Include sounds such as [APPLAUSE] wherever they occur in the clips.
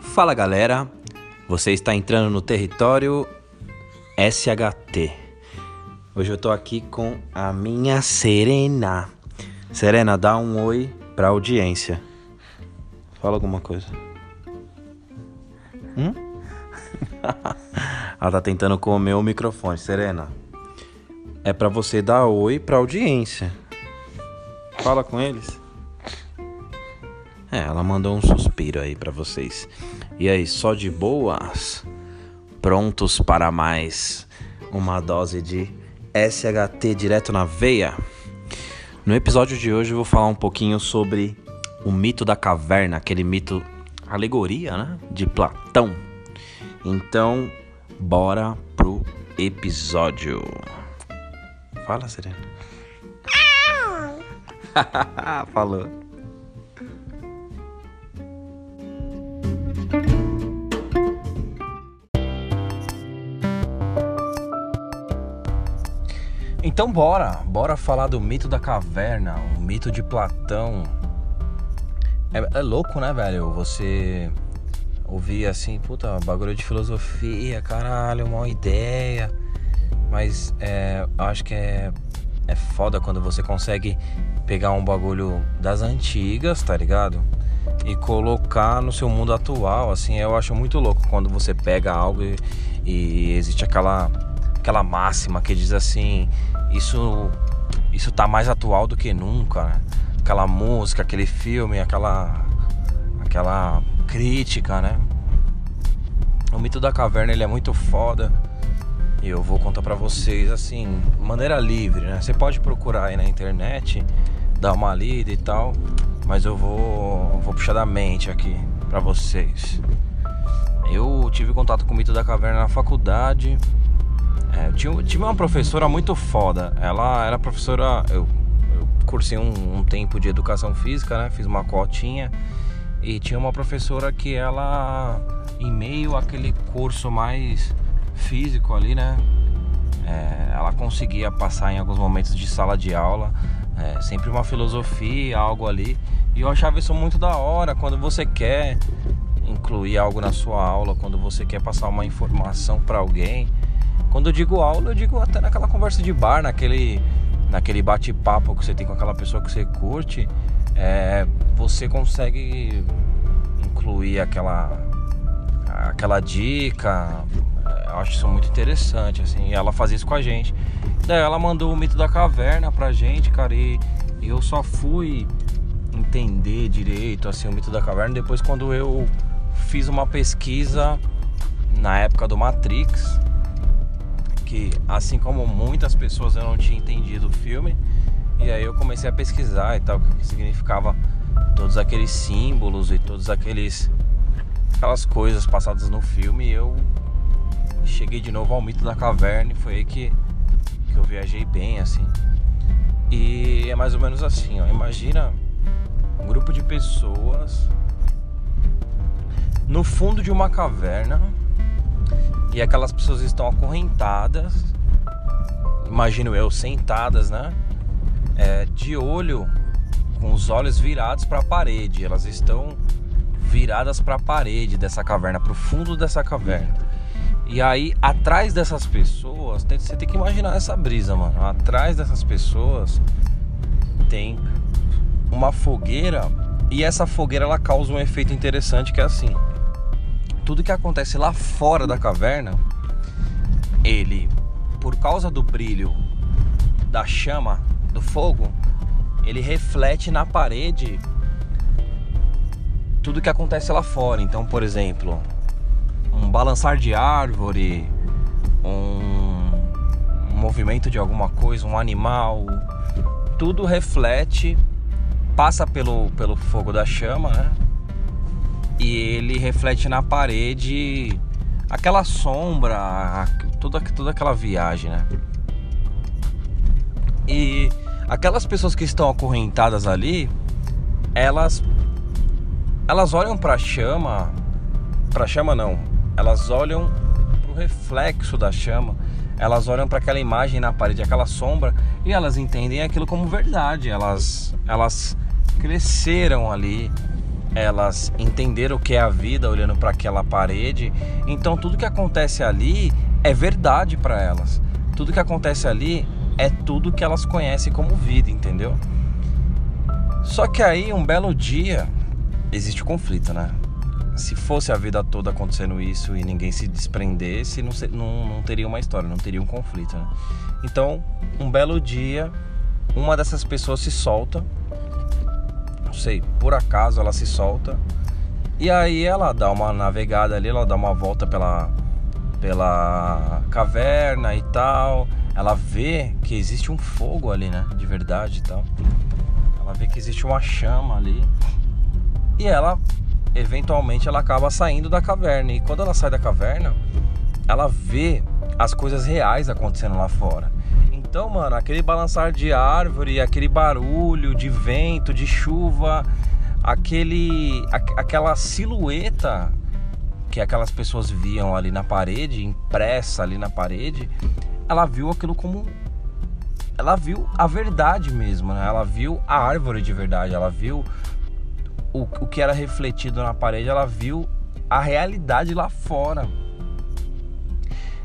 Fala galera, você está entrando no território SHT. Hoje eu tô aqui com a minha Serena. Serena, dá um oi pra audiência. Fala alguma coisa. Hum? Ela tá tentando comer o microfone. Serena, é pra você dar oi pra audiência. Fala com eles. É, ela mandou um suspiro aí pra vocês. E aí, só de boas? Prontos para mais uma dose de SHT direto na veia? No episódio de hoje eu vou falar um pouquinho sobre o mito da caverna, aquele mito alegoria, né, de Platão. Então, bora pro episódio. Fala, Serena. [LAUGHS] Falou. Então bora, bora falar do mito da caverna, o mito de Platão. É, é louco, né, velho? Você ouvir assim, puta, bagulho de filosofia, caralho, uma ideia. Mas é, acho que é, é foda quando você consegue pegar um bagulho das antigas, tá ligado? E colocar no seu mundo atual, assim, eu acho muito louco quando você pega algo e, e existe aquela aquela máxima que diz assim, isso isso tá mais atual do que nunca. Né? Aquela música, aquele filme, aquela aquela crítica, né? O mito da caverna ele é muito foda. E eu vou contar para vocês assim, maneira livre, né? Você pode procurar aí na internet, dar uma lida e tal, mas eu vou vou puxar da mente aqui para vocês. Eu tive contato com o mito da caverna na faculdade é, tinha, tinha uma professora muito foda. Ela era professora. Eu, eu cursei um, um, tempo de educação física, né? Fiz uma cotinha. E tinha uma professora que ela, em meio àquele curso mais físico ali, né? É, ela conseguia passar em alguns momentos de sala de aula. É, sempre uma filosofia, algo ali. E eu achava isso muito da hora quando você quer incluir algo na sua aula, quando você quer passar uma informação para alguém quando eu digo aula, eu digo até naquela conversa de bar, naquele, naquele bate-papo que você tem com aquela pessoa que você curte, é, você consegue incluir aquela, aquela dica. Eu acho isso muito interessante, assim. Ela fazia isso com a gente. Daí ela mandou o mito da caverna pra gente, cara, e eu só fui entender direito assim o mito da caverna depois quando eu fiz uma pesquisa na época do Matrix que, assim como muitas pessoas, eu não tinha entendido o filme. E aí eu comecei a pesquisar e tal, o que significava todos aqueles símbolos e todos aqueles aquelas coisas passadas no filme. Eu cheguei de novo ao mito da caverna e foi aí que, que eu viajei bem, assim. E é mais ou menos assim, ó. Imagina um grupo de pessoas no fundo de uma caverna e aquelas pessoas estão acorrentadas, imagino eu, sentadas, né? É, de olho, com os olhos virados para a parede. Elas estão viradas para a parede dessa caverna, para o fundo dessa caverna. E aí, atrás dessas pessoas, você tem que imaginar essa brisa, mano. Atrás dessas pessoas tem uma fogueira e essa fogueira ela causa um efeito interessante que é assim tudo que acontece lá fora da caverna, ele, por causa do brilho da chama, do fogo, ele reflete na parede tudo que acontece lá fora. Então, por exemplo, um balançar de árvore, um, movimento de alguma coisa, um animal, tudo reflete, passa pelo, pelo fogo da chama, né? e ele reflete na parede aquela sombra, toda, toda aquela viagem, né? E aquelas pessoas que estão acorrentadas ali, elas elas olham para a chama, para a chama não, elas olham reflexo da chama. Elas olham para aquela imagem na parede, aquela sombra, e elas entendem aquilo como verdade. Elas, elas cresceram ali, elas entenderam o que é a vida olhando para aquela parede. Então tudo que acontece ali é verdade para elas. Tudo que acontece ali é tudo que elas conhecem como vida, entendeu? Só que aí, um belo dia, existe o conflito, né? Se fosse a vida toda acontecendo isso e ninguém se desprendesse, não, não, não teria uma história, não teria um conflito, né? Então, um belo dia, uma dessas pessoas se solta, não sei, por acaso ela se solta, e aí ela dá uma navegada ali, ela dá uma volta pela, pela caverna e tal. Ela vê que existe um fogo ali, né? De verdade e tal. Ela vê que existe uma chama ali. E ela, eventualmente, ela acaba saindo da caverna. E quando ela sai da caverna, ela vê as coisas reais acontecendo lá fora. Então, mano, aquele balançar de árvore, aquele barulho de vento, de chuva, aquele, aquela silhueta que aquelas pessoas viam ali na parede, impressa ali na parede, ela viu aquilo como ela viu a verdade mesmo, né? Ela viu a árvore de verdade, ela viu o, o que era refletido na parede, ela viu a realidade lá fora.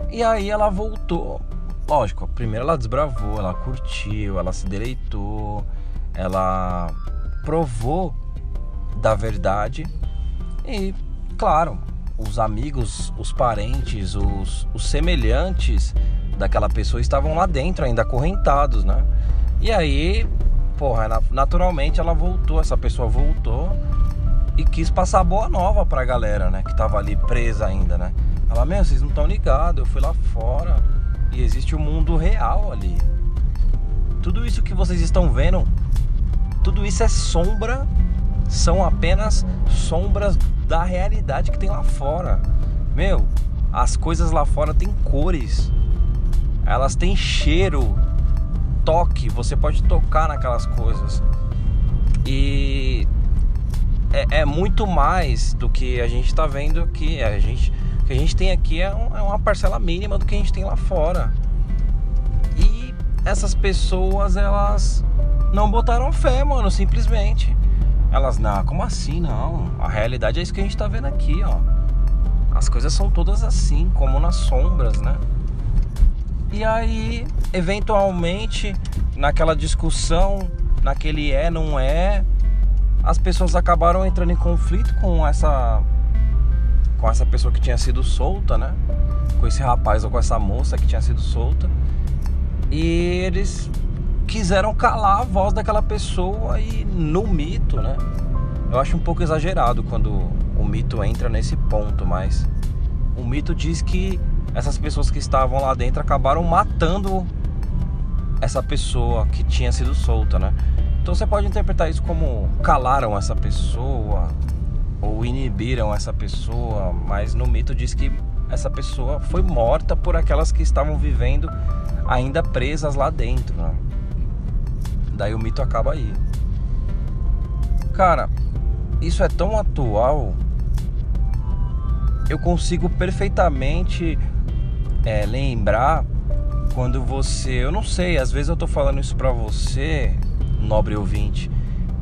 E aí ela voltou. Lógico, primeiro ela desbravou, ela curtiu, ela se deleitou, ela provou da verdade e, claro, os amigos, os parentes, os, os semelhantes daquela pessoa estavam lá dentro ainda acorrentados, né? E aí, porra, naturalmente ela voltou, essa pessoa voltou e quis passar boa nova pra galera, né? Que tava ali presa ainda, né? Ela, meu, vocês não estão ligados, eu fui lá fora e existe o um mundo real ali. Tudo isso que vocês estão vendo, tudo isso é sombra, são apenas sombras da realidade que tem lá fora. Meu, as coisas lá fora têm cores, elas têm cheiro, toque, você pode tocar naquelas coisas. E é, é muito mais do que a gente está vendo aqui. A gente, o que a gente tem aqui é, um, é uma parcela mínima do que a gente tem lá fora. E essas pessoas, elas não botaram fé, mano, simplesmente. Elas, não, como assim não? A realidade é isso que a gente tá vendo aqui, ó. As coisas são todas assim, como nas sombras, né? E aí, eventualmente, naquela discussão, naquele é, não é, as pessoas acabaram entrando em conflito com essa com essa pessoa que tinha sido solta, né? Com esse rapaz ou com essa moça que tinha sido solta. E eles quiseram calar a voz daquela pessoa e no mito, né? Eu acho um pouco exagerado quando o mito entra nesse ponto, mas o mito diz que essas pessoas que estavam lá dentro acabaram matando essa pessoa que tinha sido solta, né? Então você pode interpretar isso como calaram essa pessoa ou inibiram essa pessoa, mas no mito diz que essa pessoa foi morta por aquelas que estavam vivendo ainda presas lá dentro. Né? Daí o mito acaba aí. Cara, isso é tão atual. Eu consigo perfeitamente é, lembrar quando você, eu não sei, às vezes eu tô falando isso pra você, nobre ouvinte,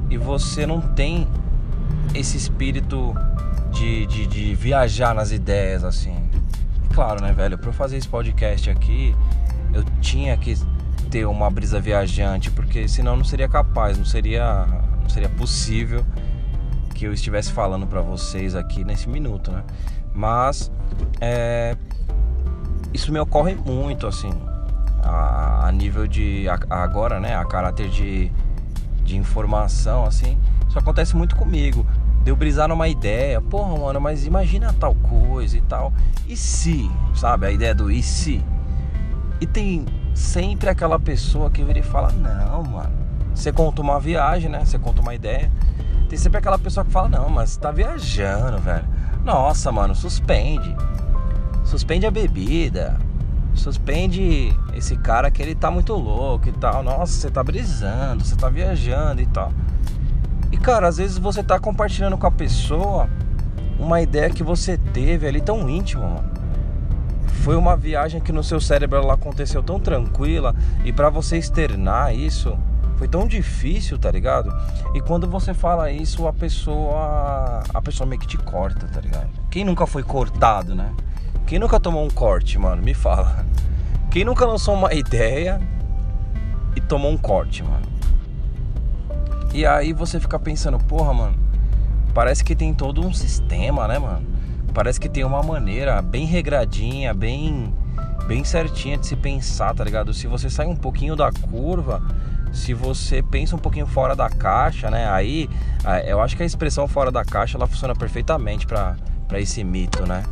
e você não tem esse espírito de, de, de viajar nas ideias assim. Claro, né, velho? Pra eu fazer esse podcast aqui, eu tinha que ter uma brisa viajante, porque senão não seria capaz, não seria, não seria possível que eu estivesse falando para vocês aqui nesse minuto, né? Mas é, isso me ocorre muito, assim, a, a nível de a, agora, né? A caráter de, de informação, assim, isso acontece muito comigo. Deu brisar numa ideia, porra, mano, mas imagina tal coisa e tal. E se, sabe? A ideia do e se. E tem sempre aquela pessoa que vira e fala: Não, mano. Você conta uma viagem, né? Você conta uma ideia. Tem sempre aquela pessoa que fala: Não, mas você tá viajando, velho. Nossa, mano, suspende. Suspende a bebida. Suspende esse cara que ele tá muito louco e tal. Nossa, você tá brisando, você tá viajando e tal. E cara, às vezes você tá compartilhando com a pessoa uma ideia que você teve ali tão íntima, mano foi uma viagem que no seu cérebro ela aconteceu tão tranquila e para você externar isso foi tão difícil, tá ligado? E quando você fala isso, a pessoa a pessoa meio que te corta, tá ligado? Quem nunca foi cortado, né? Quem nunca tomou um corte, mano? Me fala. Quem nunca lançou uma ideia e tomou um corte, mano? E aí você fica pensando, porra, mano, parece que tem todo um sistema, né, mano? Parece que tem uma maneira bem regradinha, bem bem certinha de se pensar, tá ligado? Se você sai um pouquinho da curva, se você pensa um pouquinho fora da caixa, né? Aí eu acho que a expressão fora da caixa ela funciona perfeitamente para esse mito, né?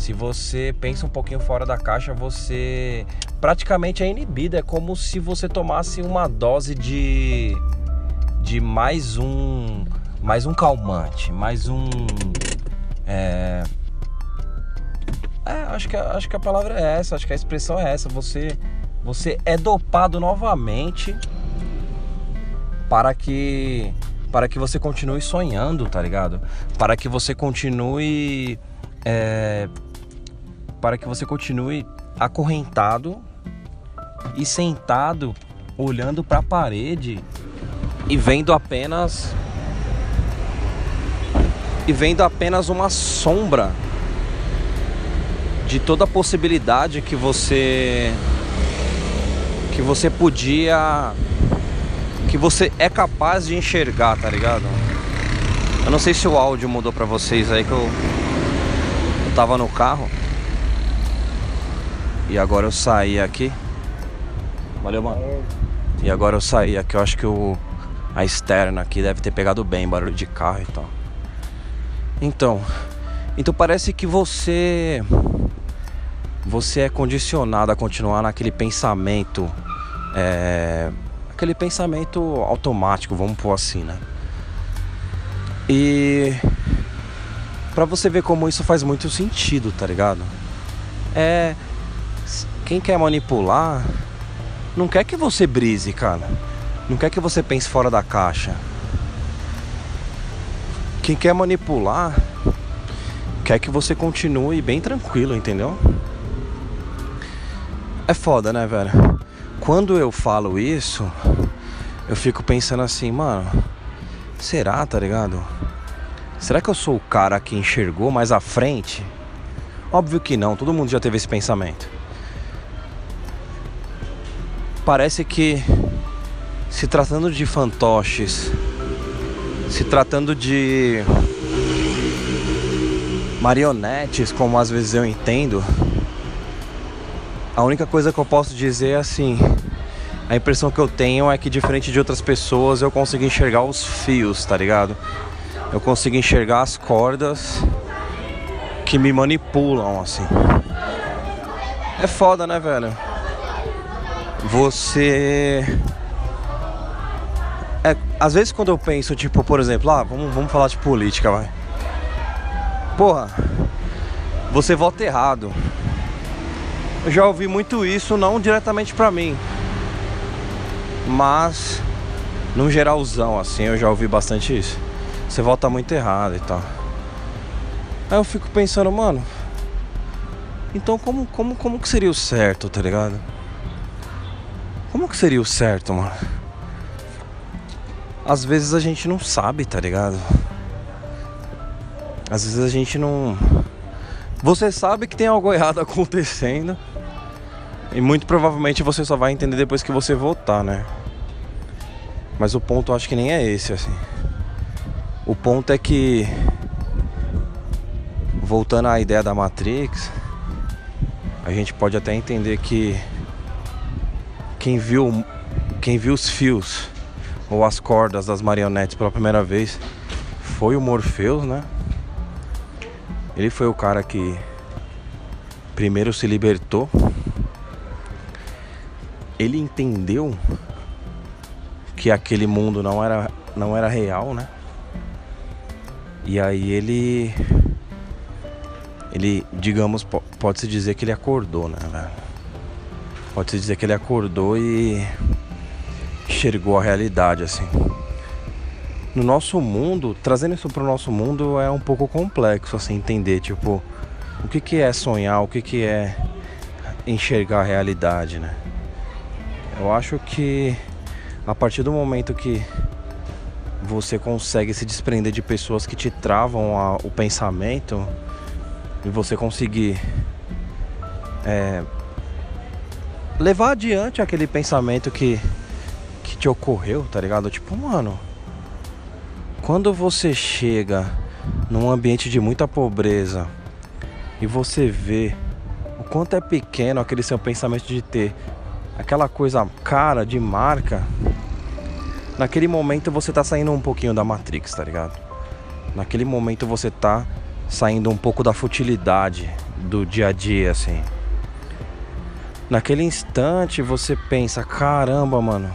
Se você pensa um pouquinho fora da caixa, você praticamente é inibido. É como se você tomasse uma dose de de mais um mais um calmante, mais um é, é acho que acho que a palavra é essa, acho que a expressão é essa. Você você é dopado novamente para que para que você continue sonhando, tá ligado? Para que você continue é, para que você continue acorrentado e sentado olhando para a parede e vendo apenas e vendo apenas uma sombra de toda a possibilidade que você que você podia que você é capaz de enxergar, tá ligado? Eu não sei se o áudio mudou para vocês aí que eu, eu tava no carro e agora eu saí aqui. Valeu, mano. E agora eu saí aqui, eu acho que o a externa aqui deve ter pegado bem, barulho de carro e tal. Então, então parece que você você é condicionado a continuar naquele pensamento é, aquele pensamento automático, vamos pôr assim, né? E para você ver como isso faz muito sentido, tá ligado? É quem quer manipular não quer que você brise, cara não quer que você pense fora da caixa. Quem quer manipular quer que você continue bem tranquilo, entendeu? É foda, né, velho? Quando eu falo isso, eu fico pensando assim, mano, será, tá ligado? Será que eu sou o cara que enxergou mais à frente? Óbvio que não, todo mundo já teve esse pensamento. Parece que se tratando de fantoches, se tratando de marionetes, como às vezes eu entendo, a única coisa que eu posso dizer é assim: a impressão que eu tenho é que, diferente de outras pessoas, eu consigo enxergar os fios, tá ligado? Eu consigo enxergar as cordas que me manipulam, assim. É foda, né, velho? Você é, às vezes quando eu penso, tipo, por exemplo, ah, vamos, vamos falar de política, vai. Porra, você vota errado. Eu já ouvi muito isso, não diretamente pra mim. Mas, num geralzão, assim, eu já ouvi bastante isso. Você vota muito errado e tal. Aí eu fico pensando, mano. Então como, como, como que seria o certo, tá ligado? Como que seria o certo, mano? às vezes a gente não sabe, tá ligado? Às vezes a gente não. Você sabe que tem algo errado [LAUGHS] acontecendo. E muito provavelmente você só vai entender depois que você voltar, né? Mas o ponto acho que nem é esse, assim. O ponto é que. Voltando à ideia da Matrix, a gente pode até entender que quem viu quem viu os fios ou as cordas das marionetes pela primeira vez foi o Morpheus, né? Ele foi o cara que primeiro se libertou. Ele entendeu que aquele mundo não era não era real, né? E aí ele ele, digamos, pode-se dizer que ele acordou, né? Pode-se dizer que ele acordou e enxergou a realidade assim. No nosso mundo, trazendo isso para o nosso mundo é um pouco complexo assim entender, tipo, o que, que é sonhar, o que, que é enxergar a realidade, né? Eu acho que a partir do momento que você consegue se desprender de pessoas que te travam a, o pensamento e você conseguir é, levar adiante aquele pensamento que, que te ocorreu, tá ligado? Tipo, mano, quando você chega num ambiente de muita pobreza e você vê o quanto é pequeno aquele seu pensamento de ter aquela coisa cara de marca, naquele momento você tá saindo um pouquinho da Matrix, tá ligado? Naquele momento você tá saindo um pouco da futilidade do dia a dia, assim. Naquele instante você pensa, caramba, mano,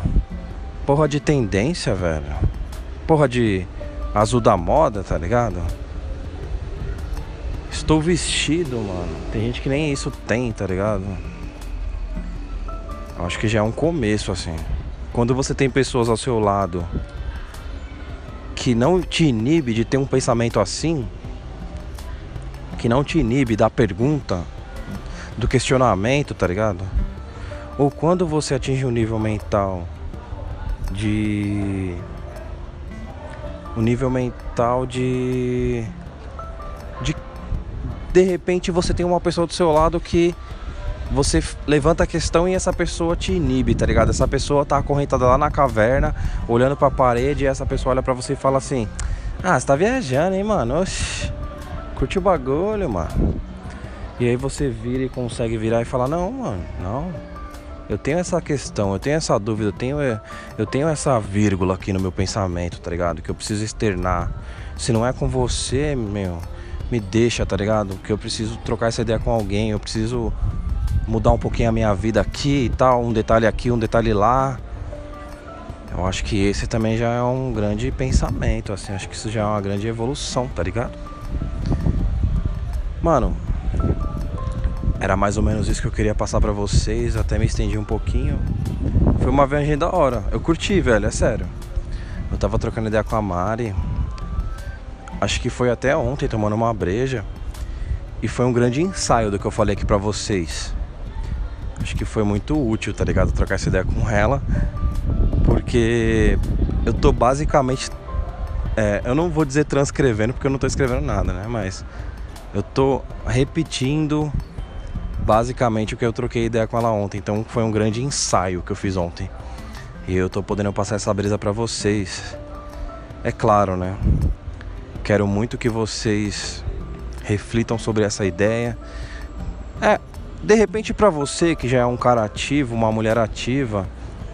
porra de tendência, velho. Porra de azul da moda, tá ligado? Estou vestido, mano. Tem gente que nem isso tem, tá ligado? Acho que já é um começo, assim. Quando você tem pessoas ao seu lado que não te inibe de ter um pensamento assim, que não te inibe da pergunta, do questionamento, tá ligado? Ou quando você atinge um nível mental de. Um nível mental de. De. De repente você tem uma pessoa do seu lado que você levanta a questão e essa pessoa te inibe, tá ligado? Essa pessoa tá acorrentada lá na caverna, olhando pra parede, e essa pessoa olha pra você e fala assim: Ah, você tá viajando, hein, mano? Oxi, curte o bagulho, mano. E aí você vira e consegue virar e falar: Não, mano, não. Eu tenho essa questão, eu tenho essa dúvida, eu tenho, eu tenho essa vírgula aqui no meu pensamento, tá ligado? Que eu preciso externar. Se não é com você, meu, me deixa, tá ligado? Que eu preciso trocar essa ideia com alguém, eu preciso mudar um pouquinho a minha vida aqui e tal, um detalhe aqui, um detalhe lá. Eu acho que esse também já é um grande pensamento, assim, acho que isso já é uma grande evolução, tá ligado? Mano, era mais ou menos isso que eu queria passar para vocês, até me estendi um pouquinho. Foi uma viagem da hora. Eu curti, velho, é sério. Eu tava trocando ideia com a Mari. Acho que foi até ontem tomando uma breja. E foi um grande ensaio do que eu falei aqui pra vocês. Acho que foi muito útil, tá ligado? Trocar essa ideia com ela. Porque eu tô basicamente. É, eu não vou dizer transcrevendo porque eu não tô escrevendo nada, né? Mas eu tô repetindo basicamente o que eu troquei ideia com ela ontem. Então foi um grande ensaio que eu fiz ontem. E eu tô podendo passar essa brisa para vocês. É claro, né? Quero muito que vocês reflitam sobre essa ideia. É, de repente para você que já é um cara ativo, uma mulher ativa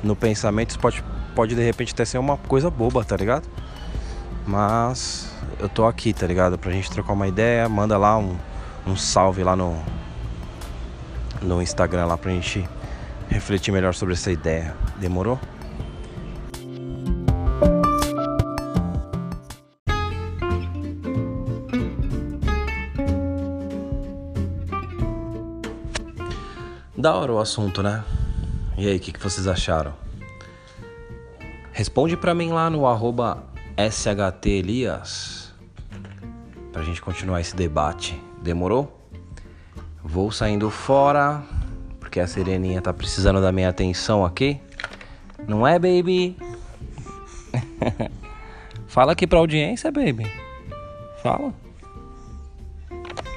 no pensamento, isso pode, pode de repente até ser uma coisa boba, tá ligado? Mas eu tô aqui, tá ligado? Pra gente trocar uma ideia, manda lá um, um salve lá no, no Instagram lá pra gente refletir melhor sobre essa ideia. Demorou? Da hora o assunto, né? E aí, o que, que vocês acharam? Responde pra mim lá no arroba SHTElias pra gente continuar esse debate. Demorou? Vou saindo fora, porque a Sereninha tá precisando da minha atenção aqui. Não é, baby? [LAUGHS] Fala aqui pra audiência, baby. Fala.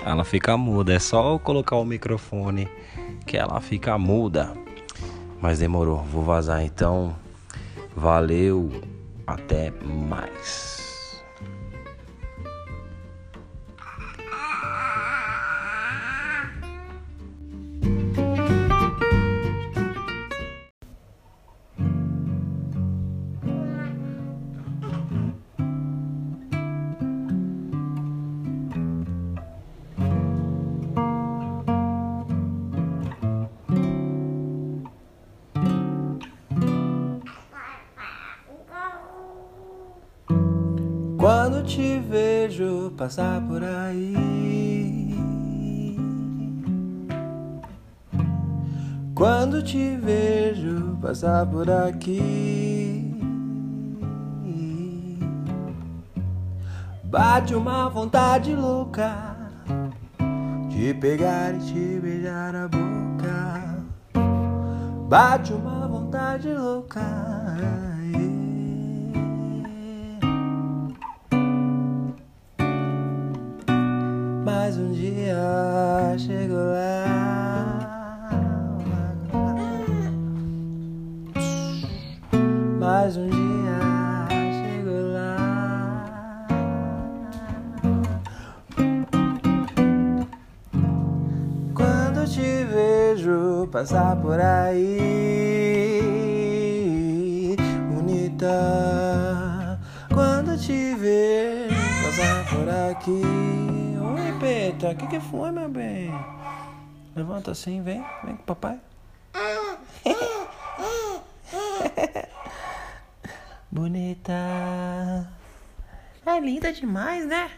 Ela fica muda, é só eu colocar o microfone que ela fica muda. Mas demorou, vou vazar então. Valeu, até mais. Te vejo passar por aí. Quando te vejo passar por aqui. Bate uma vontade louca te pegar e te beijar a boca. Bate uma vontade louca. Dia chego lá. Mais um dia chego lá. Quando te vejo passar por aí, bonita. Quando te vejo passar por aqui. O que, que foi, meu bem? Levanta assim, vem, vem com o papai. [LAUGHS] Bonita. É linda demais, né?